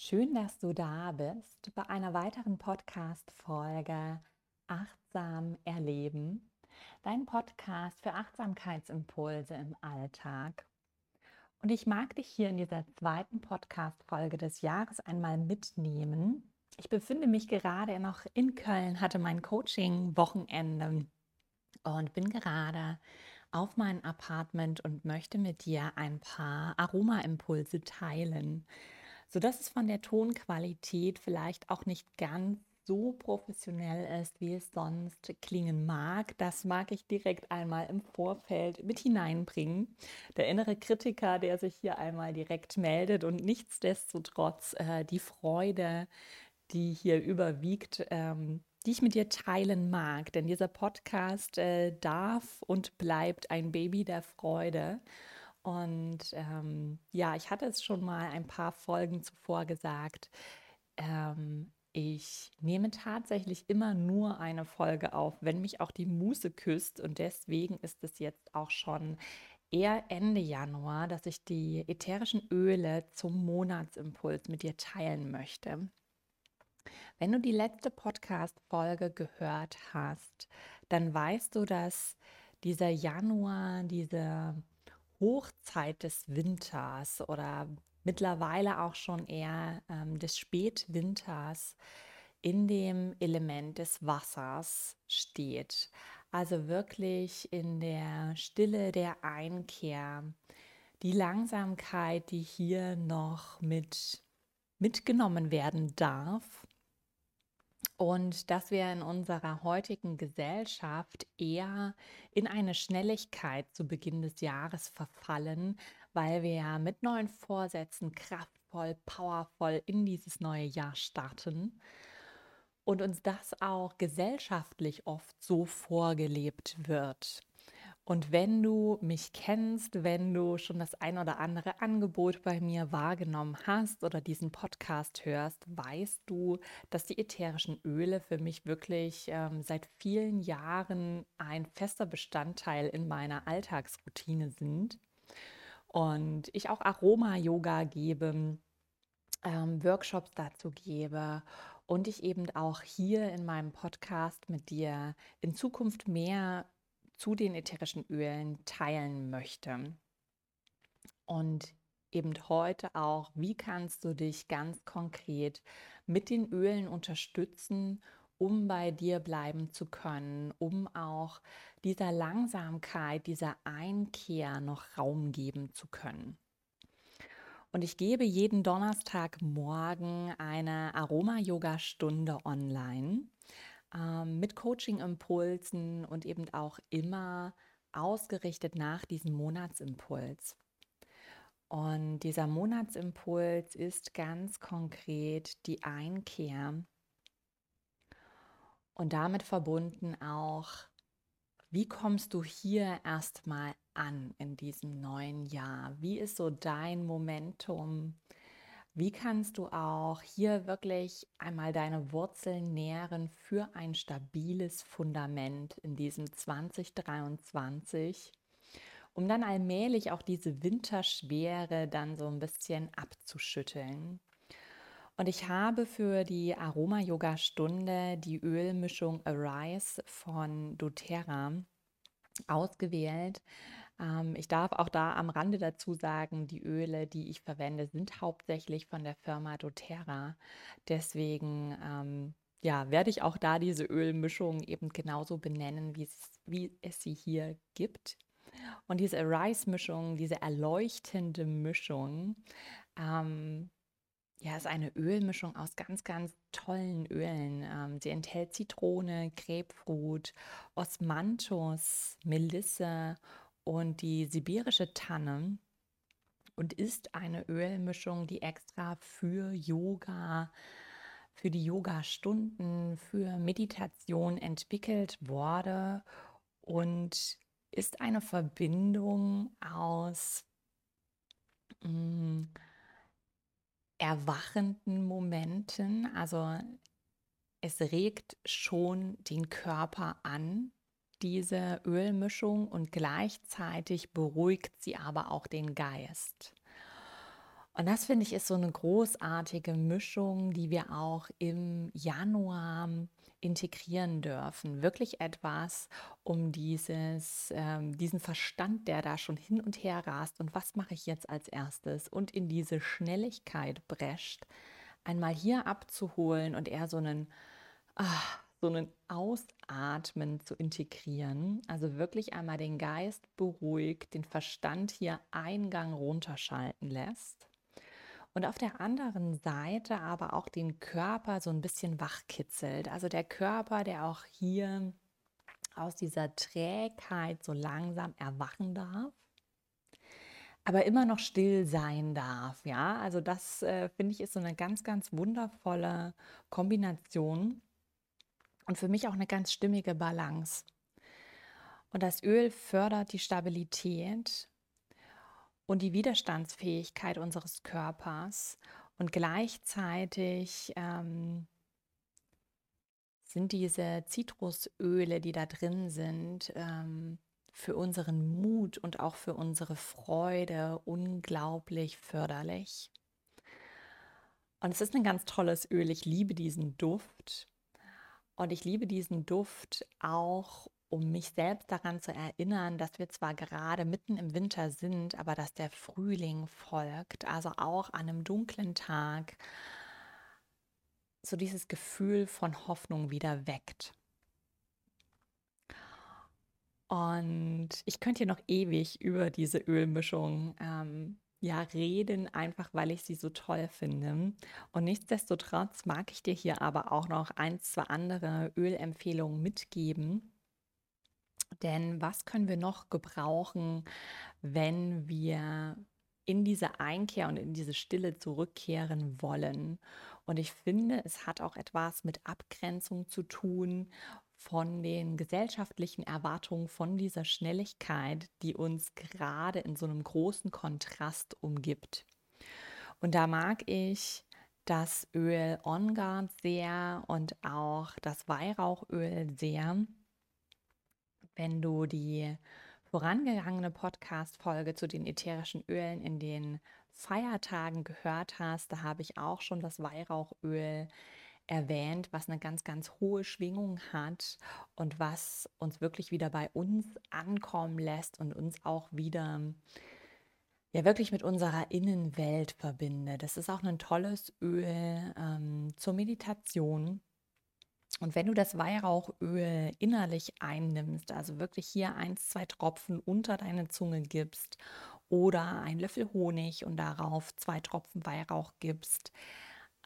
Schön, dass du da bist bei einer weiteren Podcast-Folge Achtsam erleben. Dein Podcast für Achtsamkeitsimpulse im Alltag. Und ich mag dich hier in dieser zweiten Podcast-Folge des Jahres einmal mitnehmen. Ich befinde mich gerade noch in Köln, hatte mein Coaching-Wochenende und bin gerade auf mein Apartment und möchte mit dir ein paar Aroma-Impulse teilen sodass es von der Tonqualität vielleicht auch nicht ganz so professionell ist, wie es sonst klingen mag. Das mag ich direkt einmal im Vorfeld mit hineinbringen. Der innere Kritiker, der sich hier einmal direkt meldet und nichtsdestotrotz äh, die Freude, die hier überwiegt, ähm, die ich mit dir teilen mag. Denn dieser Podcast äh, darf und bleibt ein Baby der Freude. Und ähm, ja, ich hatte es schon mal ein paar Folgen zuvor gesagt. Ähm, ich nehme tatsächlich immer nur eine Folge auf, wenn mich auch die Muse küsst. Und deswegen ist es jetzt auch schon eher Ende Januar, dass ich die ätherischen Öle zum Monatsimpuls mit dir teilen möchte. Wenn du die letzte Podcast-Folge gehört hast, dann weißt du, dass dieser Januar, diese Hochzeit des Winters oder mittlerweile auch schon eher ähm, des Spätwinters in dem Element des Wassers steht. Also wirklich in der Stille der Einkehr, die Langsamkeit, die hier noch mit mitgenommen werden darf und dass wir in unserer heutigen Gesellschaft eher in eine Schnelligkeit zu Beginn des Jahres verfallen, weil wir ja mit neuen Vorsätzen kraftvoll, powervoll in dieses neue Jahr starten und uns das auch gesellschaftlich oft so vorgelebt wird. Und wenn du mich kennst, wenn du schon das ein oder andere Angebot bei mir wahrgenommen hast oder diesen Podcast hörst, weißt du, dass die ätherischen Öle für mich wirklich ähm, seit vielen Jahren ein fester Bestandteil in meiner Alltagsroutine sind. Und ich auch Aroma-Yoga gebe, ähm, Workshops dazu gebe und ich eben auch hier in meinem Podcast mit dir in Zukunft mehr zu den ätherischen Ölen teilen möchte. Und eben heute auch, wie kannst du dich ganz konkret mit den Ölen unterstützen, um bei dir bleiben zu können, um auch dieser Langsamkeit, dieser Einkehr noch Raum geben zu können. Und ich gebe jeden Donnerstagmorgen eine Aroma-Yoga-Stunde online ähm, mit Coaching-Impulsen und eben auch immer ausgerichtet nach diesem Monatsimpuls. Und dieser Monatsimpuls ist ganz konkret die Einkehr und damit verbunden auch, wie kommst du hier erstmal an in diesem neuen Jahr? Wie ist so dein Momentum? Wie kannst du auch hier wirklich einmal deine Wurzeln nähren für ein stabiles Fundament in diesem 2023, um dann allmählich auch diese Winterschwere dann so ein bisschen abzuschütteln? Und ich habe für die Aroma-Yoga-Stunde die Ölmischung Arise von doTERRA ausgewählt. Ähm, ich darf auch da am Rande dazu sagen, die Öle, die ich verwende, sind hauptsächlich von der Firma doTERRA. Deswegen ähm, ja, werde ich auch da diese Ölmischung eben genauso benennen, wie es, sie hier gibt. Und diese Arise-Mischung, diese erleuchtende Mischung, ähm, ja, ist eine Ölmischung aus ganz, ganz tollen Ölen. Ähm, sie enthält Zitrone, Grapefruit, Osmanthus, Melisse und die sibirische Tanne und ist eine Ölmischung, die extra für Yoga, für die Yoga-Stunden, für Meditation entwickelt wurde und ist eine Verbindung aus mh, mm, erwachenden Momenten. Also es regt schon den Körper an, diese Ölmischung und gleichzeitig beruhigt sie aber auch den Geist. Und das finde ich ist so eine großartige Mischung, die wir auch im Januar integrieren dürfen. Wirklich etwas, um dieses, ähm, diesen Verstand, der da schon hin und her rast und was mache ich jetzt als erstes und in diese Schnelligkeit brescht, einmal hier abzuholen und eher so einen, ach, so einen Ausatmen zu integrieren. Also wirklich einmal den Geist beruhigt, den Verstand hier Eingang runterschalten lässt und auf der anderen Seite aber auch den Körper so ein bisschen wachkitzelt. Also der Körper, der auch hier aus dieser Trägheit so langsam erwachen darf, aber immer noch still sein darf. Ja, also das äh, finde ich ist so eine ganz, ganz wundervolle Kombination und für mich auch eine ganz stimmige Balance. Und das Öl fördert die Stabilität und die Widerstandsfähigkeit unseres Körpers. Und gleichzeitig ähm, sind diese Zitrusöle, die da drin sind, ähm, für unseren Mut und auch für unsere Freude unglaublich förderlich. Und es ist ein ganz tolles Öl. Ich liebe diesen Duft. Und ich liebe diesen Duft auch, um mich selbst daran zu erinnern, dass wir zwar gerade mitten im Winter sind, aber dass der Frühling folgt, also auch an einem dunklen Tag so dieses Gefühl von Hoffnung wieder weckt. Und ich könnte hier noch ewig über diese Ölmischung ähm, ja reden, einfach weil ich sie so toll finde. Und nichtsdestotrotz mag ich dir hier aber auch noch ein, zwei andere Ölempfehlungen mitgeben denn was können wir noch gebrauchen, wenn wir in diese Einkehr und in diese Stille zurückkehren wollen? Und ich finde, es hat auch etwas mit Abgrenzung zu tun von den gesellschaftlichen Erwartungen, von dieser Schnelligkeit, die uns gerade in so einem großen Kontrast umgibt. Und da mag ich das Öl On Guard sehr und auch das Weihrauchöl sehr wenn du die vorangegangene Podcast-Folge zu den ätherischen Ölen in den Feiertagen gehört hast, da habe ich auch schon das Weihrauchöl erwähnt, was eine ganz, ganz hohe Schwingung hat und was uns wirklich wieder bei uns ankommen lässt und uns auch wieder ja wirklich mit unserer Innenwelt verbindet. Das ist auch ein tolles Öl ähm, zur Meditation und wenn du das Weihrauchöl innerlich einnimmst, also wirklich hier eins, zwei Tropfen unter deine Zunge gibst oder ein Löffel Honig und darauf zwei Tropfen Weihrauch gibst,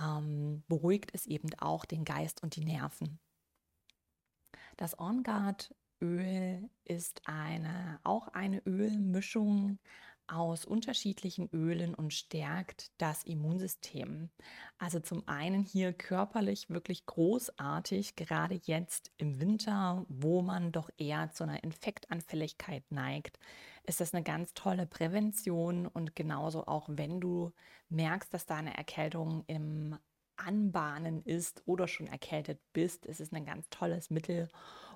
ähm, beruhigt es eben auch den Geist und die Nerven. Das On Guard Öl ist eine, auch eine Ölmischung aus unterschiedlichen Ölen und stärkt das Immunsystem. Also zum einen hier körperlich wirklich großartig, gerade jetzt im Winter, wo man doch eher zu einer Infektanfälligkeit neigt, ist das eine ganz tolle Prävention und genauso auch wenn du merkst, dass da eine Erkältung im Anbahnen ist oder schon erkältet bist, ist es ein ganz tolles Mittel,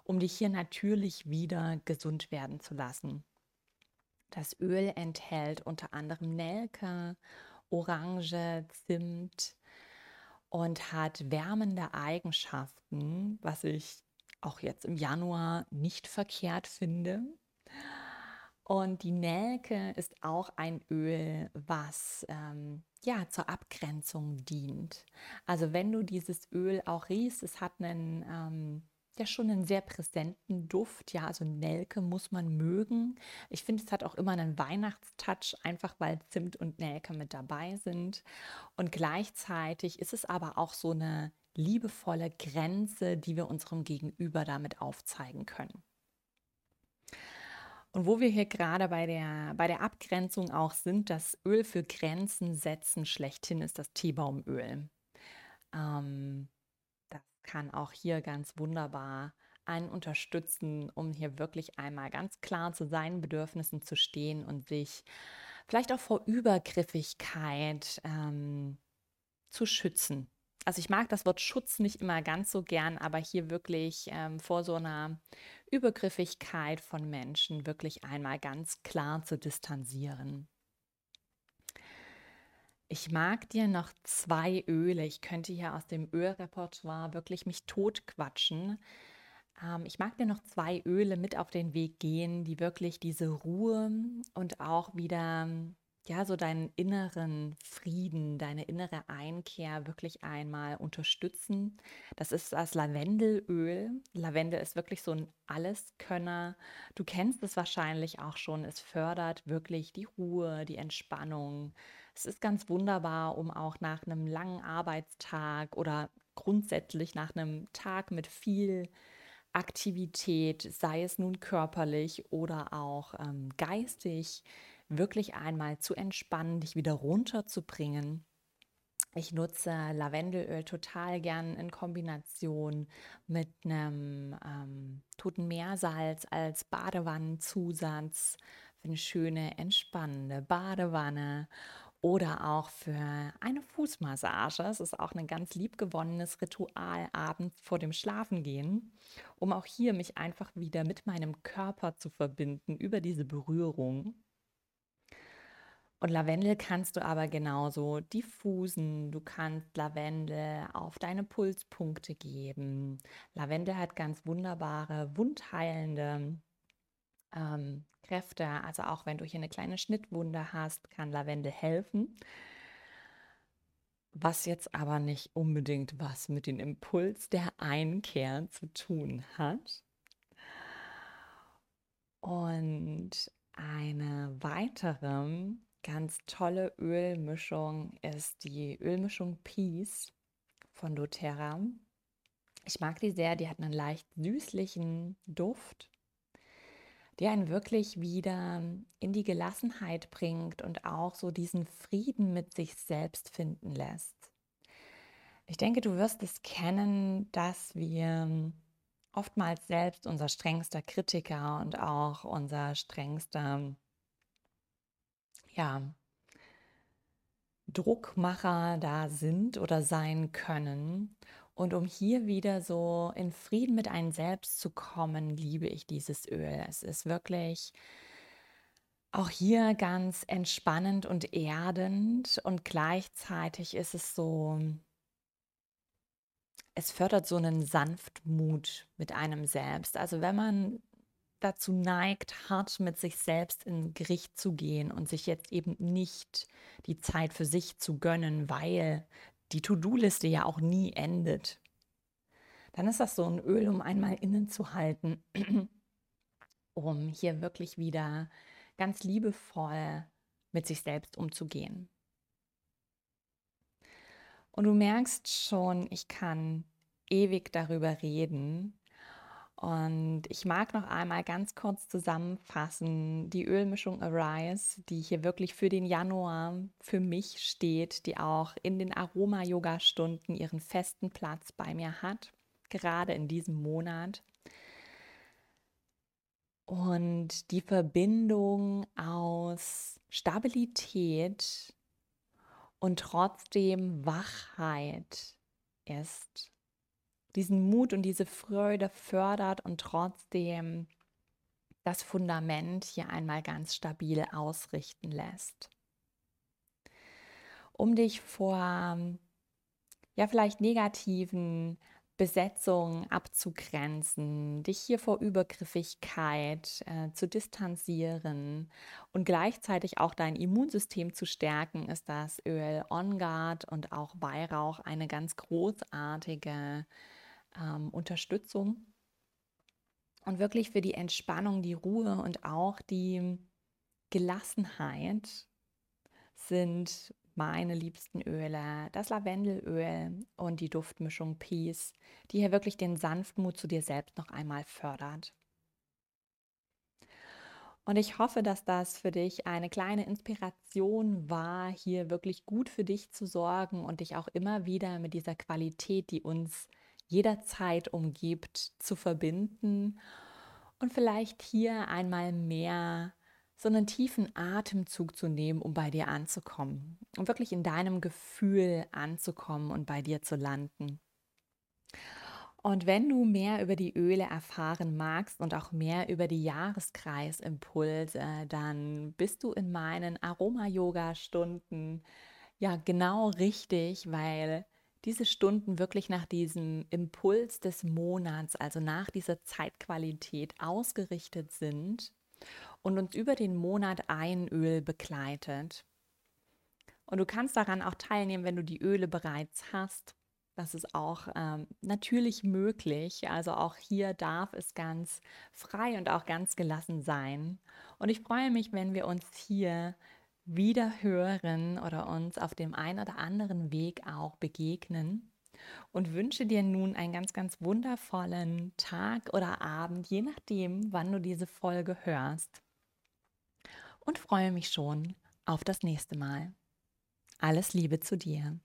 um dich hier natürlich wieder gesund werden zu lassen. Das Öl enthält unter anderem Nelke, Orange, Zimt und hat wärmende Eigenschaften, was ich auch jetzt im Januar nicht verkehrt finde. Und die Nelke ist auch ein Öl, was ähm, ja zur Abgrenzung dient. Also wenn du dieses Öl auch riechst, es hat einen ähm, ja schon einen sehr präsenten Duft. Ja, also Nelke muss man mögen. Ich finde, es hat auch immer einen Weihnachtstouch, einfach weil Zimt und Nelke mit dabei sind. Und gleichzeitig ist es aber auch so eine liebevolle Grenze, die wir unserem Gegenüber damit aufzeigen können. Und wo wir hier gerade bei der, bei der Abgrenzung auch sind, das Öl für Grenzen setzen schlechthin ist das Teebaumöl. Ähm, kann auch hier ganz wunderbar einen unterstützen, um hier wirklich einmal ganz klar zu seinen Bedürfnissen zu stehen und sich vielleicht auch vor Übergriffigkeit ähm, zu schützen. Also ich mag das Wort Schutz nicht immer ganz so gern, aber hier wirklich ähm, vor so einer Übergriffigkeit von Menschen wirklich einmal ganz klar zu distanzieren. Ich mag dir noch zwei Öle. Ich könnte hier aus dem Ölrepertoire wirklich mich totquatschen. Ähm, ich mag dir noch zwei Öle mit auf den Weg gehen, die wirklich diese Ruhe und auch wieder, ja, so deinen inneren Frieden, deine innere Einkehr wirklich einmal unterstützen. Das ist das Lavendelöl. Lavendel ist wirklich so ein Alleskönner. Du kennst es wahrscheinlich auch schon. Es fördert wirklich die Ruhe, die Entspannung. Es ist ganz wunderbar, um auch nach einem langen Arbeitstag oder grundsätzlich nach einem Tag mit viel Aktivität, sei es nun körperlich oder auch ähm, geistig, wirklich einmal zu entspannen, dich wieder runterzubringen. Ich nutze Lavendelöl total gern in Kombination mit einem ähm, toten Meersalz als Badewannenzusatz für eine schöne, entspannende Badewanne oder auch für eine Fußmassage. Es ist auch ein ganz liebgewonnenes Ritual abends vor dem Schlafengehen, um auch hier mich einfach wieder mit meinem Körper zu verbinden über diese Berührung. Und Lavendel kannst du aber genauso diffusen. Du kannst Lavendel auf deine Pulspunkte geben. Lavendel hat ganz wunderbare, wundheilende ähm, Kräfte. Also auch wenn du hier eine kleine Schnittwunde hast, kann Lavendel helfen. Was jetzt aber nicht unbedingt was mit dem Impuls der Einkehr zu tun hat. Und eine weitere ganz tolle Ölmischung ist die Ölmischung Peace von doTERRA. Ich mag die sehr, die hat einen leicht süßlichen Duft die einen wirklich wieder in die Gelassenheit bringt und auch so diesen Frieden mit sich selbst finden lässt. Ich denke, du wirst es kennen, dass wir oftmals selbst unser strengster Kritiker und auch unser strengster, ja, Druckmacher da sind oder sein können und um hier wieder so in Frieden mit einem selbst zu kommen, liebe ich dieses Öl. Es ist wirklich auch hier ganz entspannend und erdend und gleichzeitig ist es so, es fördert so einen Sanftmut mit einem selbst. Also wenn man dazu neigt, hart mit sich selbst in Gericht zu gehen und sich jetzt eben nicht die Zeit für sich zu gönnen, weil die To-Do-Liste ja auch nie endet, dann ist das so ein Öl, um einmal innen zu halten, um hier wirklich wieder ganz liebevoll mit sich selbst umzugehen. Und du merkst schon, ich kann ewig darüber reden, und ich mag noch einmal ganz kurz zusammenfassen, die Ölmischung Arise, die hier wirklich für den Januar für mich steht, die auch in den Aroma-Yoga-Stunden ihren festen Platz bei mir hat, gerade in diesem Monat. Und die Verbindung aus Stabilität und trotzdem Wachheit ist diesen Mut und diese Freude fördert und trotzdem das Fundament hier einmal ganz stabil ausrichten lässt. Um dich vor ja vielleicht negativen Besetzungen abzugrenzen, dich hier vor Übergriffigkeit äh, zu distanzieren und gleichzeitig auch dein Immunsystem zu stärken, ist das Öl On Guard und auch Weihrauch eine ganz großartige ähm, Unterstützung und wirklich für die Entspannung, die Ruhe und auch die Gelassenheit sind meine liebsten Öle, das Lavendelöl und die Duftmischung Peace, die hier wirklich den Sanftmut zu dir selbst noch einmal fördert. Und ich hoffe, dass das für dich eine kleine Inspiration war, hier wirklich gut für dich zu sorgen und dich auch immer wieder mit dieser Qualität, die uns jederzeit umgibt, zu verbinden und vielleicht hier einmal mehr so einen tiefen Atemzug zu nehmen, um bei dir anzukommen, um wirklich in deinem Gefühl anzukommen und bei dir zu landen. Und wenn du mehr über die Öle erfahren magst und auch mehr über die Jahreskreisimpulse, dann bist du in meinen Aroma-Yoga-Stunden Ja, genau richtig, weil diese Stunden wirklich nach diesem Impuls des Monats, also nach dieser Zeitqualität ausgerichtet sind und uns über den Monat ein Öl begleitet. Und du kannst daran auch teilnehmen, wenn du die Öle bereits hast. Das ist auch ähm, natürlich möglich. Also auch hier darf es ganz frei und auch ganz gelassen sein. Und ich freue mich, wenn wir uns hier wieder hören oder uns auf dem einen oder anderen Weg auch begegnen. Und wünsche dir nun einen ganz, ganz wundervollen Tag oder Abend, je nachdem, wann du diese Folge hörst. Und freue mich schon auf das nächste Mal. Alles Liebe zu dir.